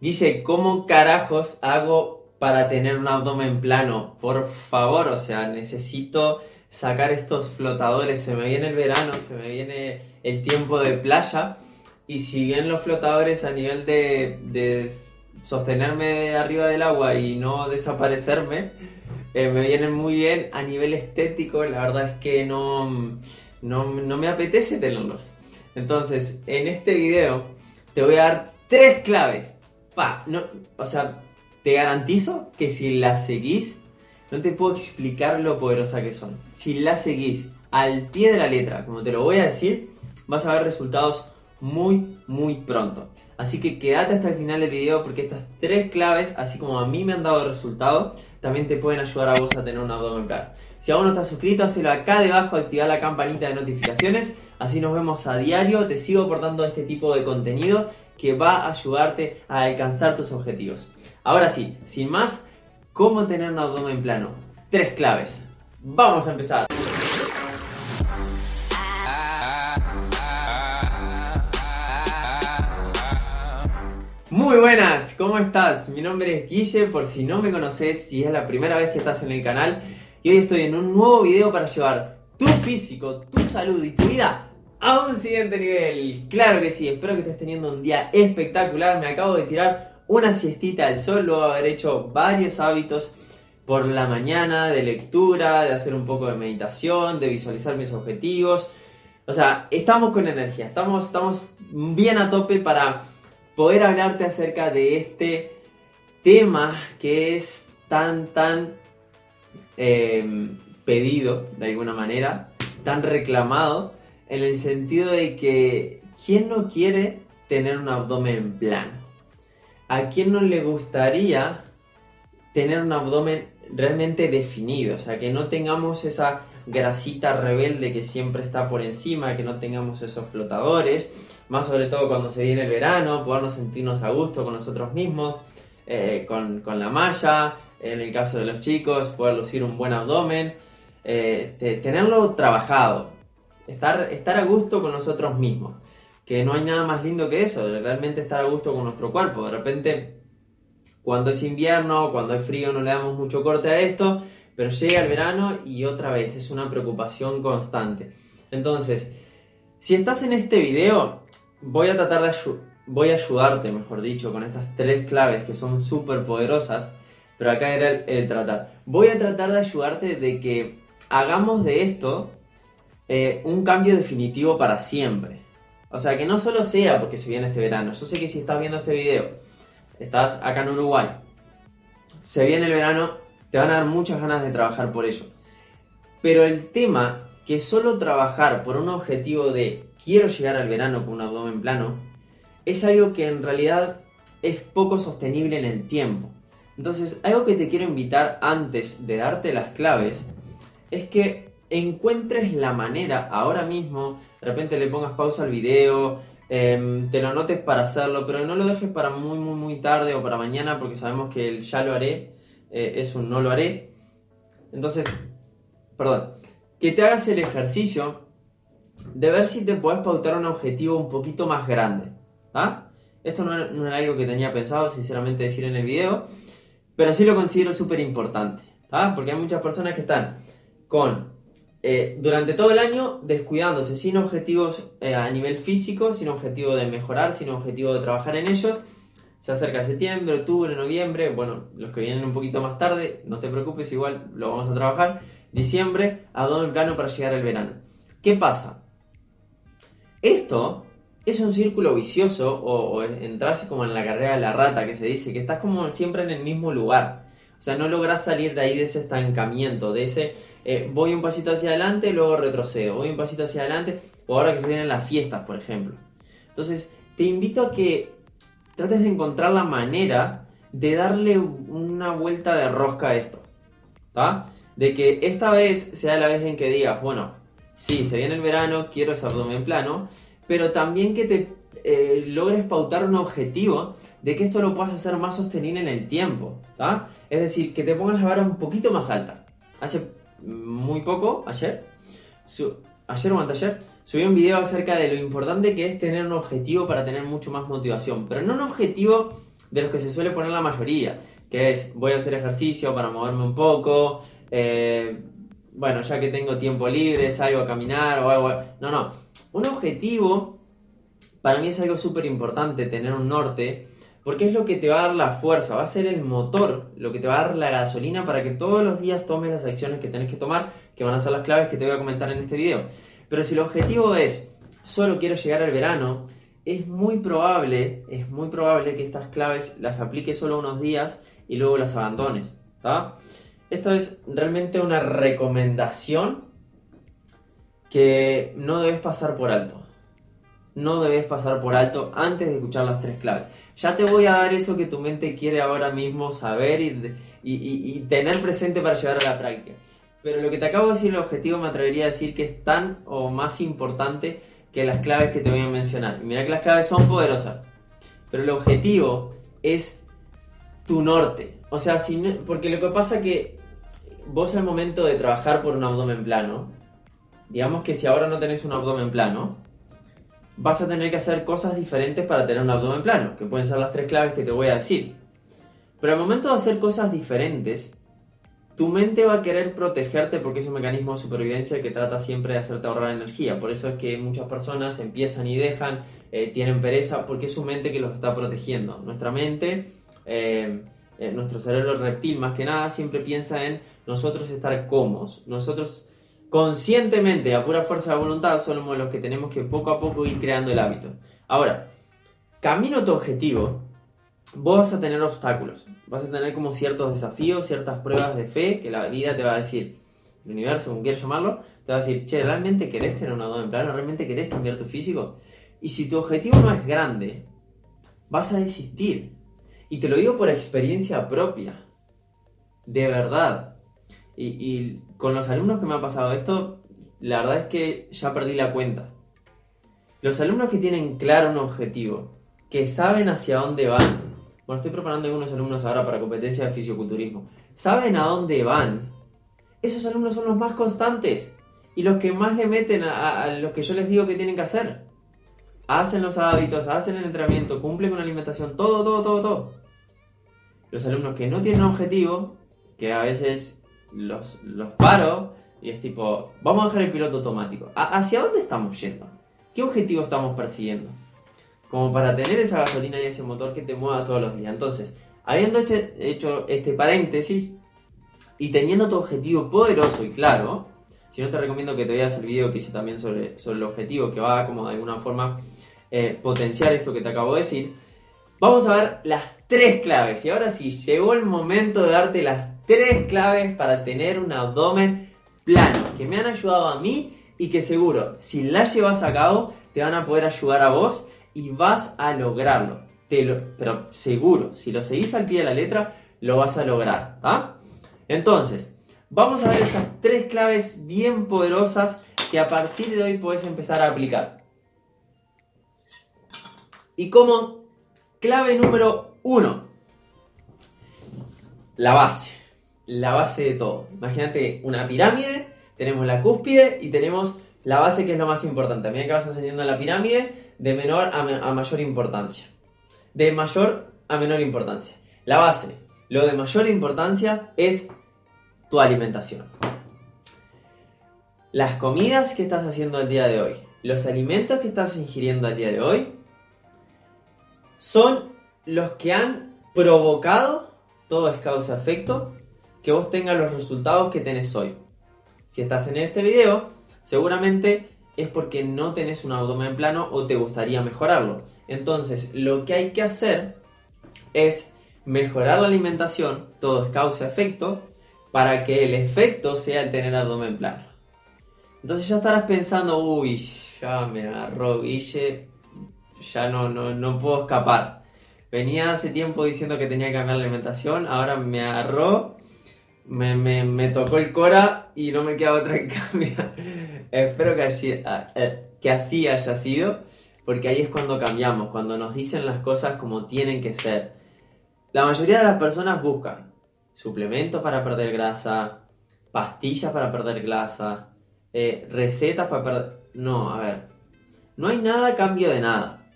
Dice, ¿cómo carajos hago para tener un abdomen plano? Por favor, o sea, necesito sacar estos flotadores. Se me viene el verano, se me viene el tiempo de playa. Y si bien los flotadores a nivel de, de sostenerme arriba del agua y no desaparecerme, eh, me vienen muy bien a nivel estético, la verdad es que no, no, no me apetece tenerlos. Entonces, en este video te voy a dar tres claves no, o sea, te garantizo que si las seguís, no te puedo explicar lo poderosa que son. Si las seguís al pie de la letra, como te lo voy a decir, vas a ver resultados muy, muy pronto. Así que quédate hasta el final del video porque estas tres claves, así como a mí me han dado resultado, también te pueden ayudar a vos a tener un abdomen plano. Si aún no estás suscrito, hazlo acá debajo, activar la campanita de notificaciones, así nos vemos a diario, te sigo aportando este tipo de contenido que va a ayudarte a alcanzar tus objetivos. Ahora sí, sin más, ¿cómo tener un abdomen plano? Tres claves. Vamos a empezar. Muy buenas, ¿cómo estás? Mi nombre es Guille, por si no me conoces y es la primera vez que estás en el canal, y hoy estoy en un nuevo video para llevar tu físico, tu salud y tu vida a un siguiente nivel. Claro que sí, espero que estés teniendo un día espectacular. Me acabo de tirar una siestita al sol, luego de haber hecho varios hábitos por la mañana de lectura, de hacer un poco de meditación, de visualizar mis objetivos. O sea, estamos con energía, estamos, estamos bien a tope para poder hablarte acerca de este tema que es tan, tan eh, pedido de alguna manera, tan reclamado en el sentido de que ¿quién no quiere tener un abdomen plano? ¿A quién no le gustaría tener un abdomen realmente definido? O sea, que no tengamos esa grasita rebelde que siempre está por encima, que no tengamos esos flotadores, más sobre todo cuando se viene el verano, podernos sentirnos a gusto con nosotros mismos, eh, con, la malla, en el caso de los chicos, poder lucir un buen abdomen, eh, tenerlo trabajado, estar, estar a gusto con nosotros mismos. Que no hay nada más lindo que eso, realmente estar a gusto con nuestro cuerpo. De repente, cuando es invierno, cuando hay frío, no le damos mucho corte a esto, pero llega el verano y otra vez es una preocupación constante. Entonces, si estás en este video, voy a tratar de voy a ayudarte, mejor dicho, con estas tres claves que son súper poderosas, pero acá era el tratar. Voy a tratar de ayudarte de que hagamos de esto eh, un cambio definitivo para siempre. O sea, que no solo sea porque se viene este verano. Yo sé que si estás viendo este video, estás acá en Uruguay, se viene el verano, te van a dar muchas ganas de trabajar por ello. Pero el tema que solo trabajar por un objetivo de quiero llegar al verano con un abdomen plano, es algo que en realidad es poco sostenible en el tiempo. Entonces, algo que te quiero invitar antes de darte las claves es que encuentres la manera ahora mismo, de repente le pongas pausa al video, em, te lo notes para hacerlo, pero no lo dejes para muy, muy, muy tarde o para mañana porque sabemos que el ya lo haré eh, es un no lo haré. Entonces, perdón, que te hagas el ejercicio de ver si te puedes pautar un objetivo un poquito más grande. ¿ah? Esto no era, algo que tenía pensado, sinceramente, decir en el video, pero sí lo considero súper importante. ¿ah? Porque hay muchas personas que están con eh, durante todo el año descuidándose, sin objetivos eh, a nivel físico, sin objetivo de mejorar, sin objetivo de trabajar en ellos. Se acerca septiembre, octubre, noviembre, bueno, los que vienen un poquito más tarde, no te preocupes, igual lo vamos a trabajar. Diciembre, a el plano para llegar al verano. ¿Qué pasa? Esto es un círculo vicioso o, o entrarse como en la carrera de la rata que se dice, que estás como siempre en el mismo lugar. O sea, no logras salir de ahí de ese estancamiento, de ese eh, voy un pasito hacia adelante, luego retrocedo, voy un pasito hacia adelante, o ahora que se vienen las fiestas, por ejemplo. Entonces, te invito a que trates de encontrar la manera de darle una vuelta de rosca a esto. De que esta vez sea la vez en que digas, bueno, sí, se viene el verano, quiero ese abdomen plano, pero también que te eh, logres pautar un objetivo de que esto lo puedas hacer más sostenible en el tiempo. Es decir, que te pongas la vara un poquito más alta. Hace muy poco, ayer, ayer o anteayer, subí un video acerca de lo importante que es tener un objetivo para tener mucho más motivación. Pero no un objetivo de los que se suele poner la mayoría, que es voy a hacer ejercicio para moverme un poco, eh, bueno, ya que tengo tiempo libre, salgo a caminar o algo. No, no. Un objetivo, para mí es algo súper importante tener un norte, porque es lo que te va a dar la fuerza, va a ser el motor, lo que te va a dar la gasolina para que todos los días tomes las acciones que tenés que tomar, que van a ser las claves que te voy a comentar en este video. Pero si el objetivo es solo quiero llegar al verano, es muy probable, es muy probable que estas claves las apliques solo unos días y luego las abandones. Esto es realmente una recomendación que no debes pasar por alto. No debes pasar por alto antes de escuchar las tres claves. Ya te voy a dar eso que tu mente quiere ahora mismo saber y, y tener presente para llevar a la práctica. Pero lo que te acabo de decir, el objetivo me atrevería a decir que es tan o más importante que las claves que te voy a mencionar. Mira que las claves son poderosas. Pero el objetivo es tu norte. O sea, si porque lo que pasa es que vos al momento de trabajar por un abdomen plano, digamos que si ahora no tenés un abdomen plano, vas a tener que hacer cosas diferentes para tener un abdomen plano, que pueden ser las tres claves que te voy a decir. Pero al momento de hacer cosas diferentes, tu mente va a querer protegerte porque es un mecanismo de supervivencia que trata siempre de hacerte ahorrar energía. Por eso es que muchas personas empiezan y dejan, eh, tienen pereza, porque es su mente que los está protegiendo. Nuestra mente, eh, eh, nuestro cerebro reptil más que nada, siempre piensa en nosotros estar cómodos. Nosotros conscientemente, a pura fuerza de voluntad, somos los que tenemos que poco a poco ir creando el hábito. Ahora, camino tu objetivo vos vas a tener obstáculos, vas a tener como ciertos desafíos, ciertas pruebas de fe que la vida te va a decir, el universo, como quieras llamarlo, te va a decir, che, ¿realmente querés tener un abdomen plano? ¿Realmente querés cambiar tu físico? Y si tu objetivo no es grande, vas a desistir. Y te lo digo por experiencia propia, de verdad. Y, y con los alumnos que me ha pasado esto, la verdad es que ya perdí la cuenta. Los alumnos que tienen claro un objetivo, que saben hacia dónde van, bueno, estoy preparando algunos alumnos ahora para competencia de fisioculturismo. ¿Saben a dónde van? Esos alumnos son los más constantes y los que más le meten a, a los que yo les digo que tienen que hacer. Hacen los hábitos, hacen el entrenamiento, cumplen con la alimentación, todo, todo, todo, todo. Los alumnos que no tienen objetivo, que a veces los, los paro y es tipo, vamos a dejar el piloto automático. ¿Hacia dónde estamos yendo? ¿Qué objetivo estamos persiguiendo? como para tener esa gasolina y ese motor que te mueva todos los días. Entonces, habiendo hecho este paréntesis y teniendo tu objetivo poderoso y claro, si no te recomiendo que te veas el video que hice también sobre, sobre el objetivo, que va como de alguna forma eh, potenciar esto que te acabo de decir, vamos a ver las tres claves. Y ahora sí, llegó el momento de darte las tres claves para tener un abdomen plano, que me han ayudado a mí y que seguro, si las llevas a cabo, te van a poder ayudar a vos y vas a lograrlo. Te lo, pero seguro, si lo seguís al pie de la letra, lo vas a lograr. Entonces, vamos a ver esas tres claves bien poderosas que a partir de hoy puedes empezar a aplicar. Y como clave número uno, la base. La base de todo. Imagínate una pirámide, tenemos la cúspide y tenemos la base que es lo más importante. A que vas ascendiendo a la pirámide, de menor a, mayor importancia. De mayor a menor importancia. La base, lo de mayor importancia es tu alimentación. Las comidas que estás haciendo al día de hoy, los alimentos que estás ingiriendo al día de hoy, son los que han provocado, todo es causa-efecto, que vos tengas los resultados que tenés hoy. Si estás en este video, seguramente es porque no tenés un abdomen plano o te gustaría mejorarlo. Entonces, lo que hay que hacer es mejorar la alimentación, todo es causa-efecto, para que el efecto sea el tener abdomen plano. Entonces ya estarás pensando, uy, ya me agarró Guille, ya no, no, no puedo escapar. Venía hace tiempo diciendo que tenía que cambiar la alimentación, ahora me agarró me, me, tocó el Cora y no me queda otra en cambio. Espero que, allí, ah, eh, que así haya sido, porque ahí es cuando cambiamos, cuando nos dicen las cosas como tienen que ser. La mayoría de las personas buscan suplementos para perder grasa, pastillas para perder grasa, eh, recetas para perder... No, a ver, no hay nada a cambio de nada,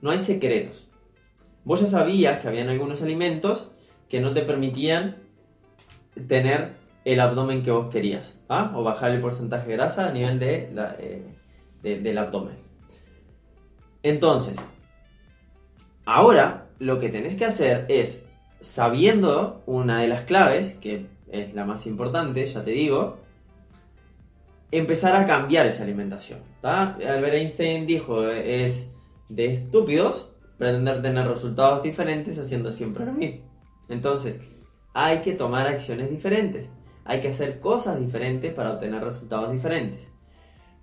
No hay secretos. vos ya sabías que habían algunos alimentos que no te permitían tener el abdomen que vos querías, ¿ah? o bajar el porcentaje de grasa a nivel de eh, del abdomen. Entonces, ahora lo que tenés que hacer es, sabiendo una de las claves, que es la más importante, ya te digo, empezar a cambiar esa alimentación. Albert Einstein dijo, es de estúpidos pretender tener resultados diferentes haciendo siempre lo mismo. Entonces, hay que tomar acciones diferentes, hay que hacer cosas diferentes para obtener resultados diferentes.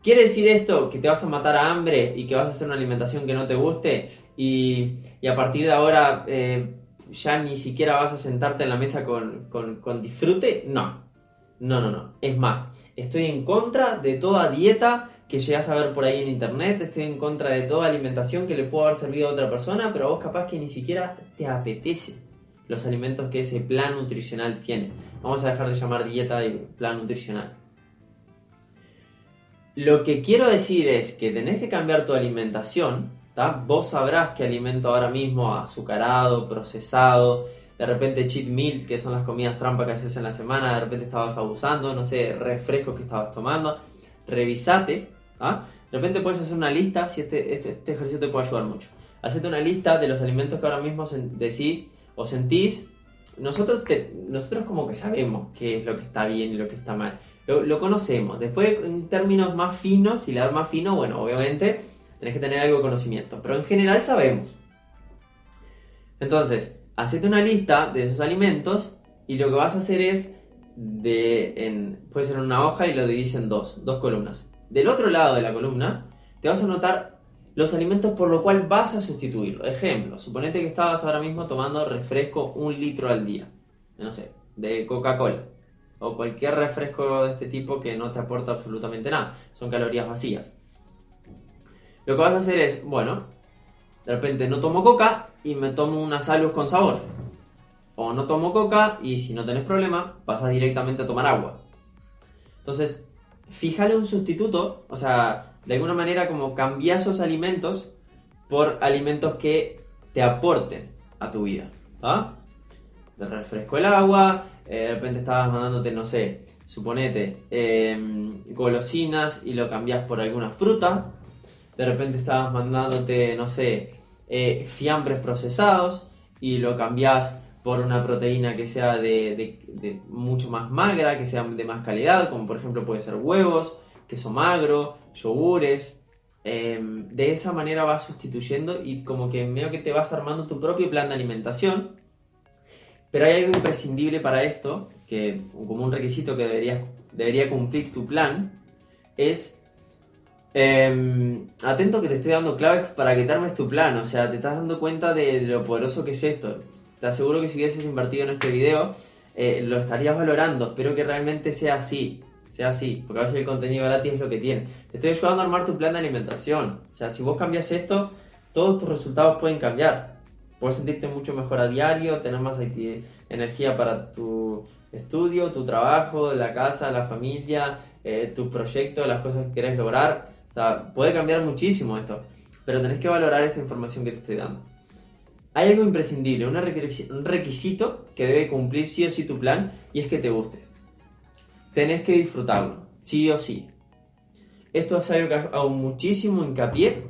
¿Quiere decir esto que te vas a matar a hambre y que vas a hacer una alimentación que no te guste y, a partir de ahora eh, ya ni siquiera vas a sentarte en la mesa con, con disfrute? No, no, no, no. Es más, estoy en contra de toda dieta que llegas a ver por ahí en internet, estoy en contra de toda alimentación que le pueda haber servido a otra persona, pero a vos capaz que ni siquiera te apetece los alimentos que ese plan nutricional tiene. Vamos a dejar de llamar dieta y plan nutricional. Lo que quiero decir es que tenés que cambiar tu alimentación, vos sabrás qué alimento ahora mismo azucarado, procesado, de repente cheat meal, que son las comidas trampa que haces en la semana, de repente estabas abusando, no sé, refrescos que estabas tomando, revisate, ¿ah? de repente puedes hacer una lista, si este, este, este, ejercicio te puede ayudar mucho, hacete una lista de los alimentos que ahora mismo decís o sentís, nosotros, nosotros como que sabemos qué es lo que está bien y lo que está mal, lo, conocemos. Después, en términos más finos, si das más fino, bueno, obviamente tenés que tener algo de conocimiento. Pero en general sabemos. Entonces, hacete una lista de esos alimentos y lo que vas a hacer es, de, en, puede ser una hoja y lo divides en dos, dos columnas. Del otro lado de la columna, te vas a anotar los alimentos por lo cual vas a sustituirlo. Ejemplo, suponete que estabas ahora mismo tomando refresco un litro al día. No sé, de Coca-Cola o cualquier refresco de este tipo que no te aporta absolutamente nada. Son calorías vacías. Lo que vas a hacer es, bueno, de repente no tomo coca y me tomo una salud con sabor. O no tomo coca y si no tenés problema, pasas directamente a tomar agua. Entonces, fíjale un sustituto, o sea, de alguna manera como cambia esos alimentos por alimentos que te aporten a tu vida. ¿ah? Te refresco el agua, eh, de repente estabas mandándote, no sé, suponete, em, golosinas y lo cambias por alguna fruta, de repente estabas mandándote, no sé, eh, fiambres procesados y lo cambias por una proteína que sea de, mucho más magra, que sea de más calidad, como por ejemplo puede ser huevos, queso magro, yogures. Em, de esa manera vas sustituyendo y como que medio que te vas armando tu propio plan de alimentación pero hay algo imprescindible para esto, que como un requisito que debería, debería cumplir tu plan, es em, atento que te estoy dando claves para que te armes tu plan, o sea, te estás dando cuenta de lo poderoso que es esto. Te aseguro que si hubieses invertido en este video, eh, lo estarías valorando, espero que realmente sea así, sea así, porque a veces el contenido gratis es lo que tiene. Te estoy ayudando a armar tu plan de alimentación, o sea, si vos cambias esto, todos tus resultados pueden cambiar puedes sentirte mucho mejor a diario, tener más energía para tu estudio, tu trabajo, la casa, la familia, eh, tu proyecto, las cosas que quieres lograr. O sea, puede cambiar muchísimo esto, pero tenés que valorar esta información que te estoy dando. Hay algo imprescindible, un requisito que debe cumplir sí o sí tu plan y es que te guste. Tenés que disfrutarlo, sí o sí. Esto es algo que hago muchísimo hincapié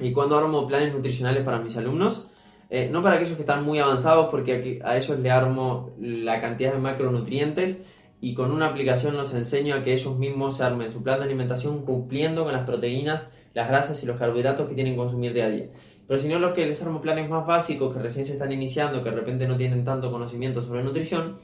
y cuando armo planes nutricionales para mis alumnos, eh, no para aquellos que están muy avanzados, porque a ellos le armo la cantidad de macronutrientes y con una aplicación los enseño a que ellos mismos se armen su plan de alimentación cumpliendo con las proteínas, las grasas y los carbohidratos que tienen que consumir día a día. Pero si no, los que les armo planes más básicos, que recién se están iniciando, que de repente no tienen tanto conocimiento sobre nutrición,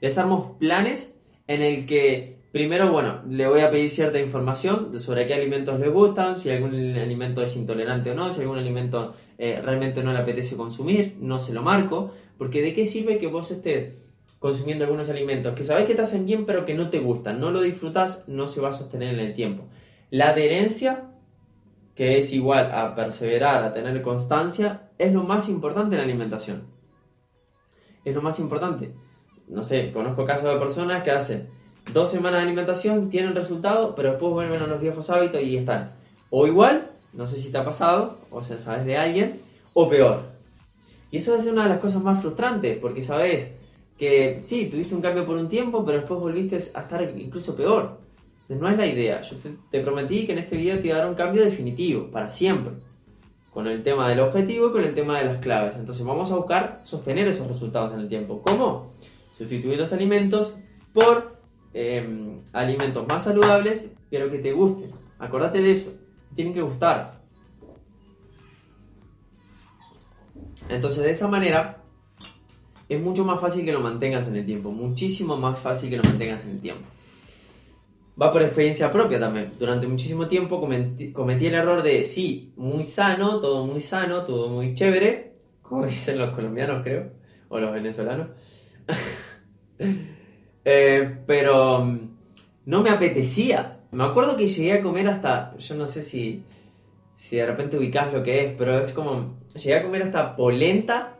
les armo planes en el que Primero, bueno, le voy a pedir cierta información sobre qué alimentos le gustan, si algún alimento es intolerante o no, si algún alimento eh, realmente no le apetece consumir, no se lo marco, porque de qué sirve que vos estés consumiendo algunos alimentos que sabes que te hacen bien pero que no te gustan, no lo disfrutas, no se va a sostener en el tiempo. La adherencia, que es igual a perseverar, a tener constancia, es lo más importante en la alimentación. Es lo más importante. No sé, conozco casos de personas que hacen dos semanas de alimentación, tienen resultado, pero después vuelven a los viejos hábitos y están. O igual, no sé si te ha pasado, o sea, sabes de alguien, o peor. Y eso es una de las cosas más frustrantes, porque sabes que sí, tuviste un cambio por un tiempo, pero después volviste a estar incluso peor. Entonces, no es la idea. Yo te, te, prometí que en este video te iba a dar un cambio definitivo, para siempre. Con el tema del objetivo y con el tema de las claves. Entonces vamos a buscar sostener esos resultados en el tiempo. ¿Cómo? Sustituir los alimentos por eh, alimentos más saludables, pero que te gusten. Acordate de eso. Tienen que gustar. Entonces de esa manera es mucho más fácil que lo mantengas en el tiempo. Muchísimo más fácil que lo mantengas en el tiempo va por experiencia propia también. Durante muchísimo tiempo cometí, el error de, sí, muy sano, todo muy sano, todo muy chévere, como dicen los colombianos creo, o los venezolanos. Eh, pero mm, no me apetecía. Me acuerdo que llegué a comer hasta, yo no sé si, si de repente ubicás lo que es, pero es como, llegué a comer hasta polenta,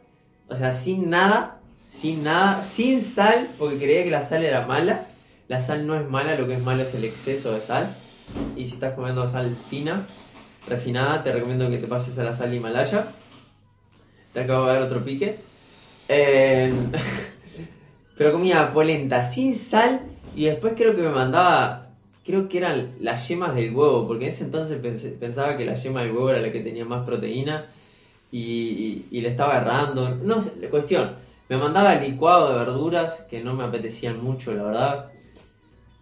o sea, sin nada, sin nada, sin sal, porque creía que la sal era mala la sal no es mala, lo que es malo es el exceso de sal. Y si estás comiendo sal fina, refinada, te recomiendo que te pases a la sal Himalaya. Te acabo de dar otro pique. pero comía polenta sin sal y después creo que me mandaba, creo que eran las yemas del huevo, porque en ese entonces pensaba que la yema del huevo era la que tenía más proteína y, le estaba errando. No sé, la cuestión, me mandaba licuado de verduras que no me apetecían mucho, la verdad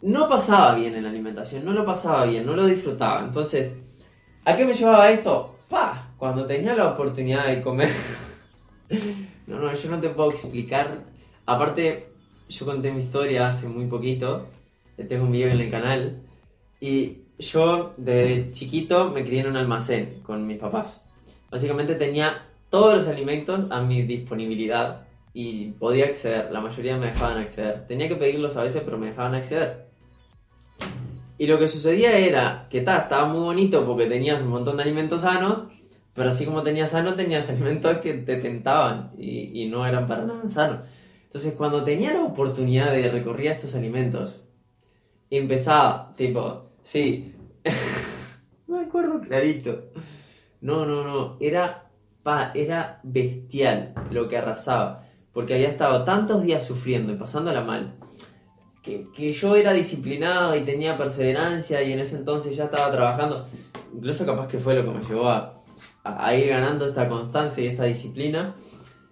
no pasaba bien en la alimentación, no lo pasaba bien, no lo disfrutaba. Entonces, ¿a qué me llevaba esto? ¡Pah! Cuando tenía la oportunidad de comer. no, no, yo no te puedo explicar. Aparte, yo conté mi historia hace muy poquito. Tengo un video en el canal. Y yo, de chiquito, me crié en un almacén con mis papás. Básicamente tenía todos los alimentos a mi disponibilidad y podía acceder. La mayoría me dejaban acceder. Tenía que pedirlos a veces, pero me dejaban acceder. Y lo que sucedía era que estaba muy bonito porque tenías un montón de alimentos sanos, pero así como tenías sano, tenías alimentos que te tentaban y, no eran para nada sanos. Entonces, cuando tenía la oportunidad de recorrer estos alimentos, empezaba, tipo, sí, me acuerdo clarito. No, no, no, era, pa, era bestial lo que arrasaba, porque había estado tantos días sufriendo y pasándola mal que, yo era disciplinado y tenía perseverancia y en ese entonces ya estaba trabajando. Incluso capaz que fue lo que me llevó a, ir ganando esta constancia y esta disciplina.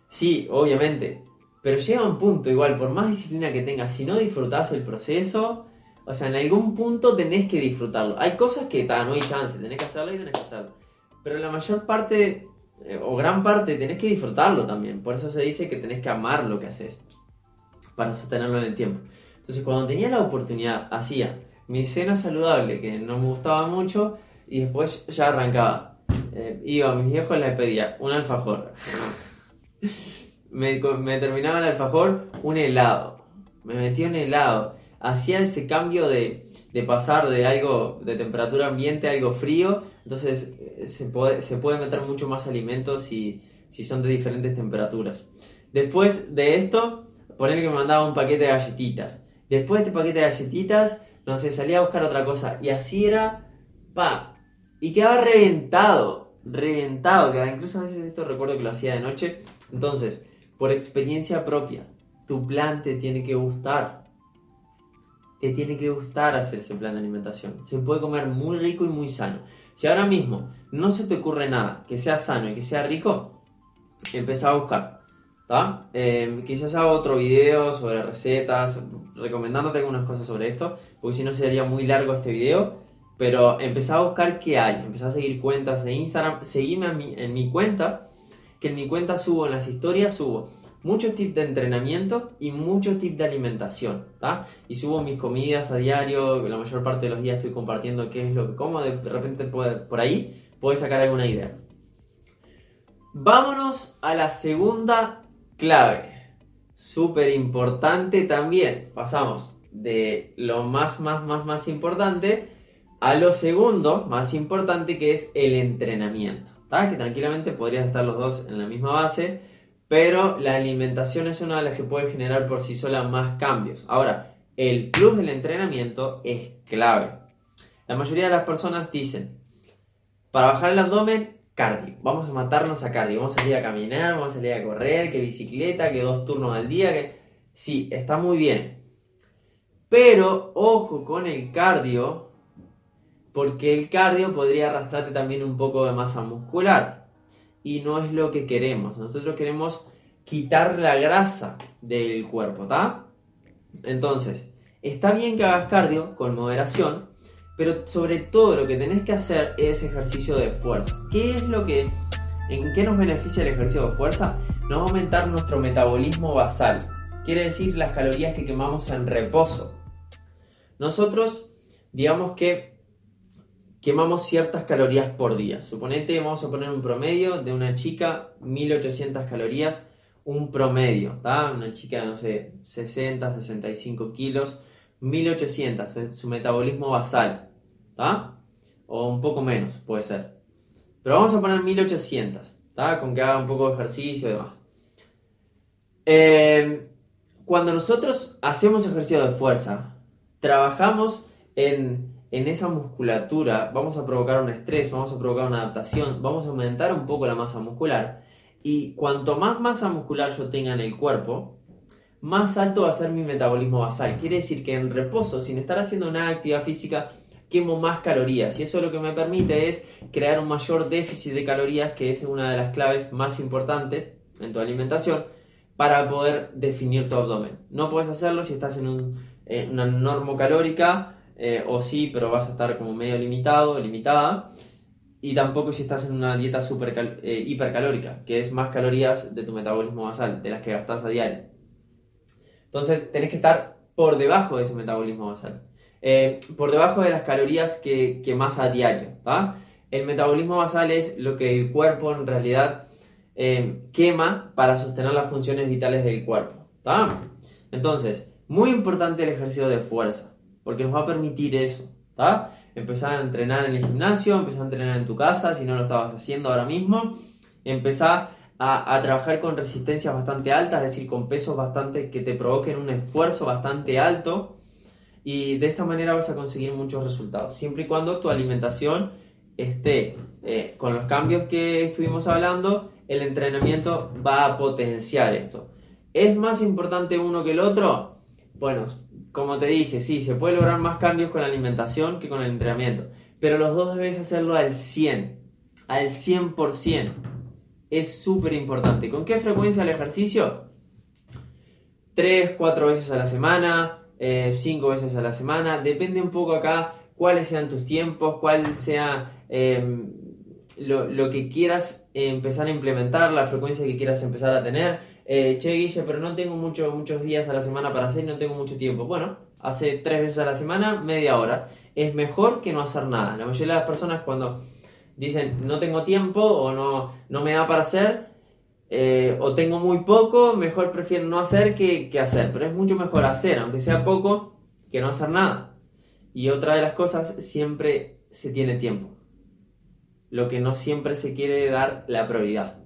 Sí, obviamente. Pero llega un punto igual, por más disciplina que tengas, si no disfrutás el proceso, o sea, en algún punto tenés que disfrutarlo. Hay cosas que ta, no hay chance, tenés que hacerlo y tenés que hacerlo. Pero la mayor parte, eh, o gran parte, tenés que disfrutarlo también. Por eso se dice que tenés que amar lo que haces, para sostenerlo en el tiempo. Entonces cuando tenía la oportunidad hacía mi cena saludable, que no me gustaba mucho, y después ya arrancaba. Eh, iba a mis viejos les pedía un alfajor. me, terminaba el alfajor, un helado. Me metía un helado. Hacía ese cambio de, pasar de algo de temperatura ambiente a algo frío. Entonces eh, se puede, se puede meter mucho más alimentos si, si son de diferentes temperaturas. Después de esto, poner que me mandaba un paquete de galletitas. Después de este paquete de galletitas, no sé, salía a buscar otra cosa. Y así era, pa. Y quedaba reventado, reventado. Quedaba, incluso a veces esto recuerdo que lo hacía de noche. Entonces, por experiencia propia, tu plan te tiene que gustar. Te tiene que gustar hacer ese plan de alimentación. Se puede comer muy rico y muy sano. Si ahora mismo no se te ocurre nada que sea sano y que sea rico, empieza a buscar. Eh, quizás haga otro video sobre recetas, recomendándote algunas cosas sobre esto, porque si no sería muy largo este video. Pero empecé a buscar qué hay, empecé a seguir cuentas de Instagram, seguime en mi cuenta, que en mi cuenta subo, en las historias subo muchos tips de entrenamiento y muchos tips de alimentación, Y subo mis comidas a diario, la mayor parte de los días estoy compartiendo qué es lo que como, de repente por ahí puedes sacar alguna idea. Vámonos a la segunda clave. Súper importante también. Pasamos de lo más, más, más, más importante a lo segundo más importante que es el entrenamiento. Que tranquilamente podrían estar los dos en la misma base, pero la alimentación es una de las que puede generar por sí sola más cambios. Ahora, el plus del entrenamiento es clave. La mayoría de las personas dicen, para bajar el abdomen cardio. Vamos a matarnos a cardio. Vamos a salir a caminar, vamos a salir a correr, que bicicleta, que dos turnos al día. Que... Sí, está muy bien. Pero ojo con el cardio, porque el cardio podría arrastrarte también un poco de masa muscular. Y no es lo que queremos. Nosotros queremos quitar la grasa del cuerpo, ¿está? Entonces, está bien que hagas cardio con moderación, pero sobre todo lo que tenés que hacer es ejercicio de fuerza. ¿Qué es lo que, en qué nos beneficia el ejercicio de fuerza? Nos va a aumentar nuestro metabolismo basal. Quiere decir las calorías que quemamos en reposo. Nosotros, digamos que quemamos ciertas calorías por día. Suponete, vamos a poner un promedio de una chica, 1800 calorías, un promedio, ¿está? Una chica, no sé, 60, 65 kilos, 1800, es su metabolismo basal. O un poco menos, puede ser. Pero vamos a poner 1800, ¿está? Con que haga un poco de ejercicio y demás. Eh, cuando nosotros hacemos ejercicio de fuerza, trabajamos en, en esa musculatura, vamos a provocar un estrés, vamos a provocar una adaptación, vamos a aumentar un poco la masa muscular. Y cuanto más masa muscular yo tenga en el cuerpo, más alto va a ser mi metabolismo basal. Quiere decir que en reposo, sin estar haciendo nada de actividad física, quemo más calorías y eso lo que me permite es crear un mayor déficit de calorías que es una de las claves más importantes en tu alimentación para poder definir tu abdomen. No puedes hacerlo si estás en, una norma calórica eh, o sí, pero vas a estar como medio limitado, limitada. Y tampoco si estás en una dieta super eh, hipercalórica, que es más calorías de tu metabolismo basal, de las que gastas a diario. Entonces tenés que estar por debajo de ese metabolismo basal. Eh, por debajo de las calorías que, que más a diario. El metabolismo basal es lo que el cuerpo en realidad quema para sostener las funciones vitales del cuerpo. Entonces, muy importante el ejercicio de fuerza, porque nos va a permitir eso. Empezar a entrenar en el gimnasio, empezar a entrenar en tu casa, si no lo estabas haciendo ahora mismo. Empezar a, a, trabajar con resistencias bastante altas, es decir, con pesos bastante que te provoquen un esfuerzo bastante alto y de esta manera vas a conseguir muchos resultados, siempre y cuando tu alimentación esté eh, con los cambios que estuvimos hablando, el entrenamiento va a potenciar esto. ¿Es más importante uno que el otro? Bueno, como te dije, sí, se puede lograr más cambios con la alimentación que con el entrenamiento, pero los dos debes hacerlo al 100, al 100%. Es súper importante. ¿Con qué frecuencia el ejercicio? 3, 4 veces a la semana, eh, cinco veces a la semana. Depende un poco acá cuáles sean tus tiempos, cuál sea em, lo, que quieras empezar a implementar, la frecuencia que quieras empezar a tener. Eh, che, Guille, pero no tengo mucho, muchos días a la semana para hacer, no tengo mucho tiempo. Bueno, hace tres veces a la semana, media hora. Es mejor que no hacer nada. La mayoría de las personas cuando dicen no tengo tiempo o no, no me da para hacer, eh, o tengo muy poco, mejor prefiero no hacer que, hacer. Pero es mucho mejor hacer, aunque sea poco, que no hacer nada. Y otra de las cosas, siempre se tiene tiempo. Lo que no siempre se quiere dar la prioridad.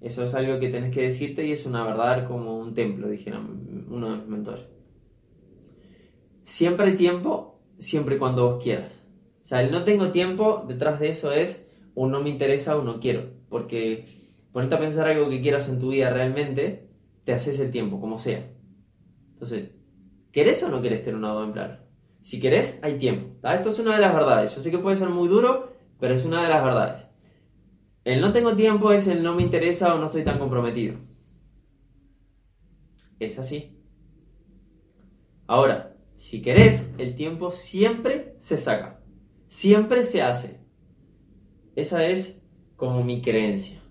Eso es algo que tenés que decirte y es una verdad como un templo, dijeron uno de mis mentores. Siempre hay tiempo, siempre y cuando vos quieras. O sea, el no tengo tiempo, detrás de eso es un no me interesa o no quiero. Porque ponerte a pensar algo que quieras en tu vida realmente, te haces el tiempo, como sea. Entonces, ¿querés o no querés tener un buen plan? Si querés, hay tiempo. Esto es una de las verdades. Yo sé que puede ser muy duro, pero es una de las verdades. El no tengo tiempo es el no me interesa o no estoy tan comprometido. Es así. Ahora, si querés, el tiempo siempre se saca. Siempre se hace. Esa es como mi creencia.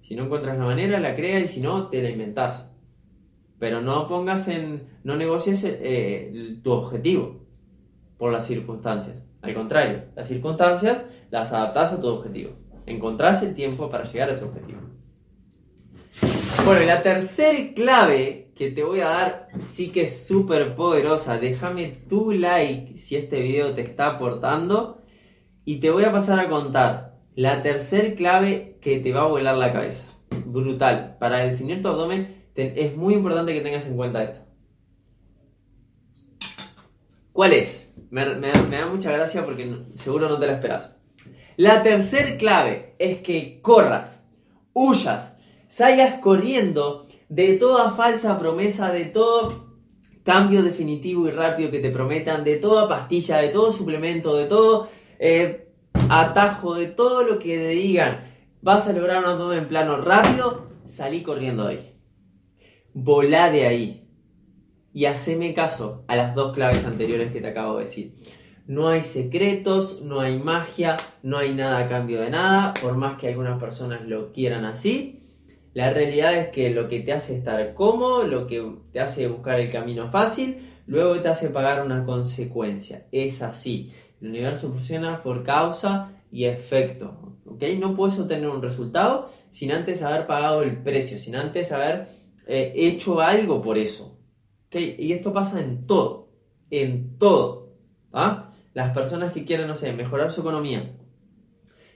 Si no encuentras la manera, la creas y si no, te la inventás. Pero no pongas en. no negocies eh, tu objetivo por las circunstancias. Al contrario, las circunstancias las adaptás a tu objetivo. Encontrás el tiempo para llegar a ese objetivo. Bueno, y la tercera clave que te voy a dar sí que es súper poderosa. Déjame tu like si este video te está aportando. Y te voy a pasar a contar la tercer clave que te va a volar la cabeza. Brutal. Para definir tu abdomen es muy importante que tengas en cuenta esto. ¿Cuál es? Me, da mucha gracia porque seguro no te la esperas. La tercer clave es que corras, huyas, salgas corriendo de toda falsa promesa, de todo cambio definitivo y rápido que te prometan, de toda pastilla, de todo suplemento, de todo eh, atajo, de todo lo que te digan. Vas a lograr un abdomen plano rápido, salí corriendo de ahí. Volá de ahí. Y haceme caso a las dos claves anteriores que te acabo de decir. No hay secretos, no hay magia, no hay nada a cambio de nada, por más que algunas personas lo quieran así. La realidad es que lo que te hace estar cómodo, lo que te hace buscar el camino fácil, luego te hace pagar una consecuencia. Es así. El universo funciona por causa y efecto. ¿ok? No puedes obtener un resultado sin antes haber pagado el precio, sin antes haber eh, hecho algo por eso. Y esto pasa en todo. En todo. ¿ah? Las personas que quieren, no sé, mejorar su economía,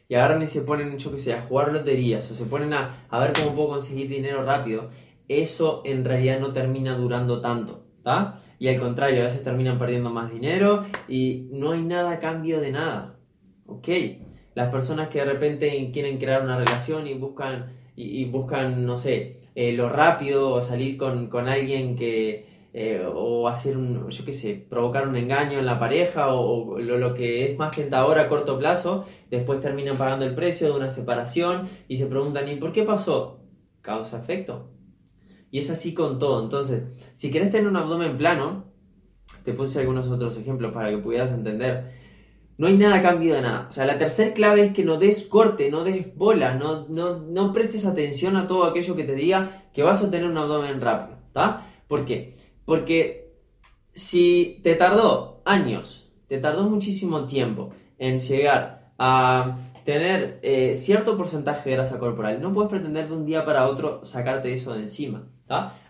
y agarran y se ponen, yo que sé, a jugar loterías o se ponen a, a ver cómo puedo conseguir dinero rápido, eso en realidad no termina durando tanto. ¿está? Y al contrario, a veces terminan perdiendo más dinero y no hay nada a cambio de nada. ¿Ok? Las personas que de repente quieren crear una relación y buscan, y, buscan no sé, eh, lo rápido o salir con, con alguien que, eh, o hacer un, yo qué sé, provocar un engaño en la pareja o, lo, que es más tentador a corto plazo, después terminan pagando el precio de una separación y se preguntan, ¿y por qué pasó? Causa-efecto. Y es así con todo. Entonces, si querés tener un abdomen plano, te puse algunos otros ejemplos para que pudieras entender. No hay nada a cambio de nada. O sea, la tercera clave es que no des corte, no des bola, no, no, no prestes atención a todo aquello que te diga que vas a tener un abdomen rápido. ¿Está? ¿Por qué? Porque si te tardó años, te tardó muchísimo tiempo en llegar a tener eh, cierto porcentaje de grasa corporal, no puedes pretender de un día para otro sacarte eso de encima.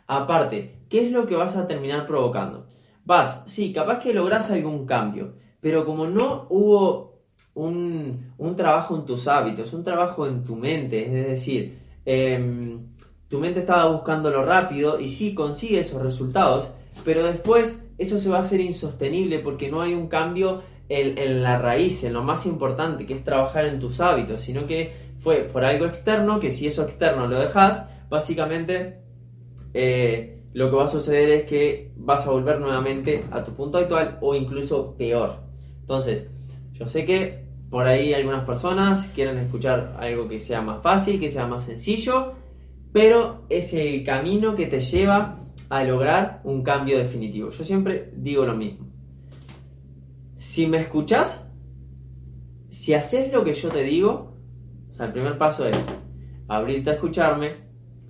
Aparte, ¿qué es lo que vas a terminar provocando? Vas, sí, capaz que logras algún cambio, pero como no hubo un, trabajo en tus hábitos, un trabajo en tu mente, es decir, em, tu mente estaba buscando lo rápido y sí consigue esos resultados, pero después eso se va a hacer insostenible porque no hay un cambio en, la raíz, en lo más importante, que es trabajar en tus hábitos, sino que fue por algo externo, que si eso externo lo dejas, básicamente eh, lo que va a suceder es que vas a volver nuevamente a tu punto actual o incluso peor. Entonces, yo sé que por ahí algunas personas quieren escuchar algo que sea más fácil, que sea más sencillo, pero es el camino que te lleva a lograr un cambio definitivo. Yo siempre digo lo mismo. Si me escuchas, si haces lo que yo te digo, o sea, el primer paso es abrirte a escucharme,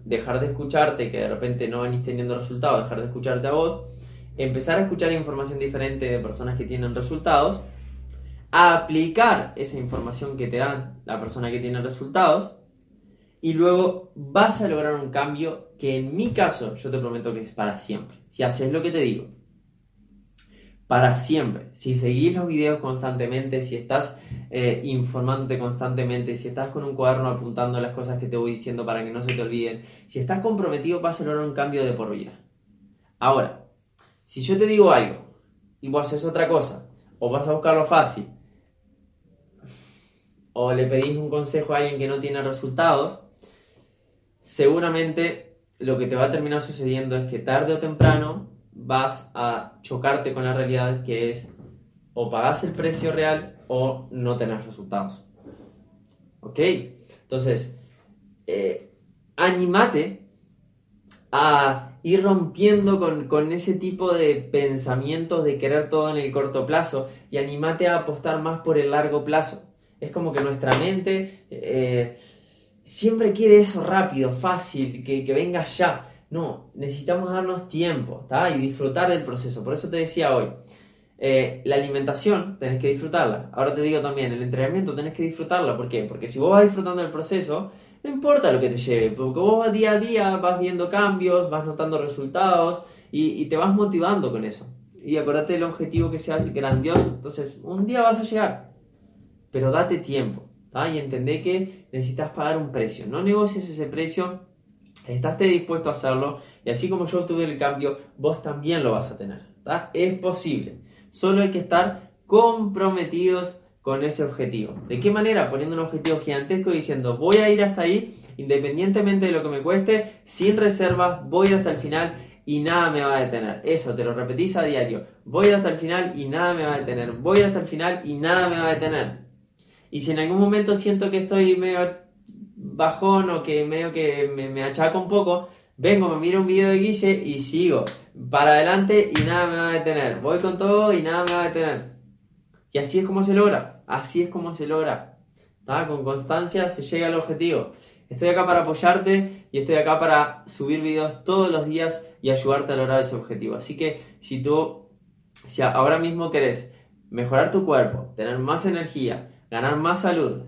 dejar de escucharte, que de repente no venís teniendo resultados, dejar de escucharte a vos, empezar a escuchar información diferente de personas que tienen resultados, aplicar esa información que te dan la persona que tiene resultados, y luego vas a lograr un cambio que en mi caso yo te prometo que es para siempre. Si haces lo que te digo, para siempre. Si seguís los videos constantemente, si estás eh, informándote constantemente, si estás con un cuaderno apuntando las cosas que te voy diciendo para que no se te olviden, si estás comprometido vas a lograr un cambio de por vida. Ahora, si yo te digo algo y vos haces otra cosa, o vas a buscarlo fácil, o le pedís un consejo a alguien que no tiene resultados, seguramente lo que te va a terminar sucediendo es que tarde o temprano vas a chocarte con la realidad que es o pagas el precio real o no tenés resultados. ¿Ok? Entonces, eh, animate a ir rompiendo con, ese tipo de pensamientos de querer todo en el corto plazo y animate a apostar más por el largo plazo. Es como que nuestra mente... Eh, siempre quiere eso rápido, fácil, que, venga ya. No, necesitamos darnos tiempo y disfrutar del proceso. Por eso te decía hoy, eh, la alimentación tenés que disfrutarla. Ahora te digo también, el entrenamiento tenés que disfrutarla. ¿Por qué? Porque si vos vas disfrutando del proceso, no importa lo que te lleve, porque vos vas día a día, vas viendo cambios, vas notando resultados y, y te vas motivando con eso. Y acuérdate del objetivo que sea grandioso. Entonces, un día vas a llegar, pero date tiempo. Y entendé que necesitas pagar un precio. No negocies ese precio, estás dispuesto a hacerlo y así como yo tuve el cambio, vos también lo vas a tener. Es posible. Solo hay que estar comprometidos con ese objetivo. ¿De qué manera? Poniendo un objetivo gigantesco y diciendo voy a ir hasta ahí, independientemente de lo que me cueste, sin reservas, voy hasta el final y nada me va a detener. Eso te lo repetís a diario. Voy hasta el final y nada me va a detener. Voy hasta el final y nada me va a detener. Y si en algún momento siento que estoy medio bajón o que medio que me, achaco un poco, vengo, me miro un video de Guille y sigo para adelante y nada me va a detener. Voy con todo y nada me va a detener. Y así es como se logra. Así es como se logra. Con constancia se llega al objetivo. Estoy acá para apoyarte y estoy acá para subir videos todos los días y ayudarte a lograr ese objetivo. Así que si tú, si ahora mismo querés mejorar tu cuerpo, tener más energía, ganar más salud,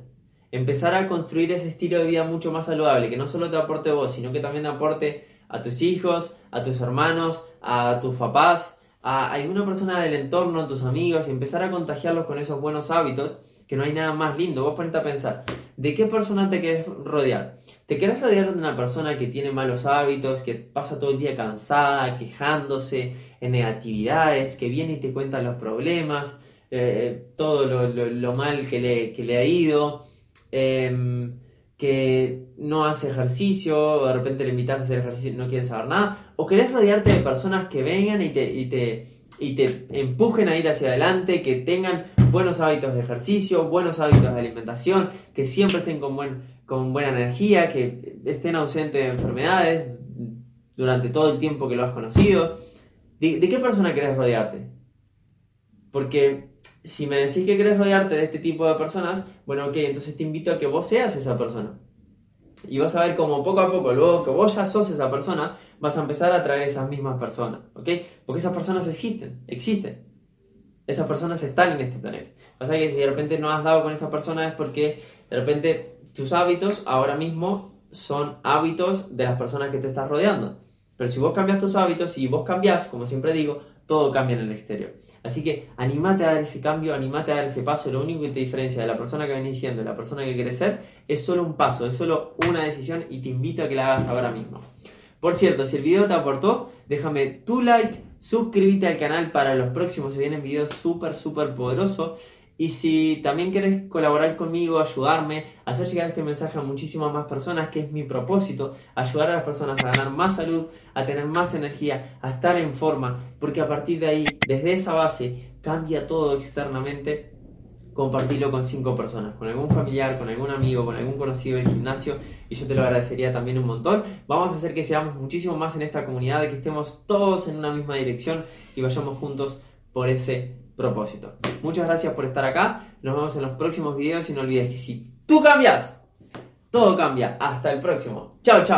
empezar a construir ese estilo de vida mucho más saludable, que no solo te aporte vos, sino que también te aporte a tus hijos, a tus hermanos, a tus papás, a alguna persona del entorno, a tus amigos, y empezar a contagiarlos con esos buenos hábitos, que no hay nada más lindo. Vos ponete a pensar, ¿de qué persona te querés rodear? ¿Te querés rodear de una persona que tiene malos hábitos, que pasa todo el día cansada, quejándose, en negatividades, que viene y te cuenta los problemas, eh, todo lo, mal que le, que le ha ido? Em, que no hace ejercicio, de repente le invitas a hacer ejercicio y no quiere saber nada, o querés rodearte de personas que vengan y te, y te, y te empujen a ir hacia adelante, que tengan buenos hábitos de ejercicio, buenos hábitos de alimentación, que siempre estén con, buen, con buena energía, que estén ausentes de enfermedades durante todo el tiempo que lo has conocido. ¿De, de qué persona querés rodearte? Porque si me decís que querés rodearte de este tipo de personas, bueno, ok, entonces te invito a que vos seas esa persona. Y vas a ver cómo poco a poco, luego que vos ya sos esa persona, vas a empezar a atraer esas mismas personas, ¿ok? Porque esas personas existen, existen. Esas personas están en este planeta. Pasa que si de repente no has dado con esa persona es porque de repente tus hábitos ahora mismo son hábitos de las personas que te estás rodeando. Pero si vos cambias tus hábitos y vos cambias, como siempre digo, todo cambia en el exterior. Así que animate a dar ese cambio, animate a dar ese paso. Lo único que te diferencia de la persona que venís siendo y la persona que quieres ser es solo un paso, es solo una decisión y te invito a que la hagas ahora mismo. Por cierto, si el video te aportó, déjame tu like, suscríbete al canal para los próximos, se vienen videos súper, súper poderosos. Y si también quieres colaborar conmigo, ayudarme, hacer llegar este mensaje a muchísimas más personas, que es mi propósito, ayudar a las personas a ganar más salud, a tener más energía, a estar en forma, porque a partir de ahí, desde esa base, cambia todo externamente. Compartirlo con cinco personas, con algún familiar, con algún amigo, con algún conocido del gimnasio, y yo te lo agradecería también un montón. Vamos a hacer que seamos muchísimo más en esta comunidad, que estemos todos en una misma dirección y vayamos juntos por ese propósito. Muchas gracias por estar acá. Nos vemos en los próximos videos y no olvides que si tú cambias, todo cambia. Hasta el próximo. Chao, chao.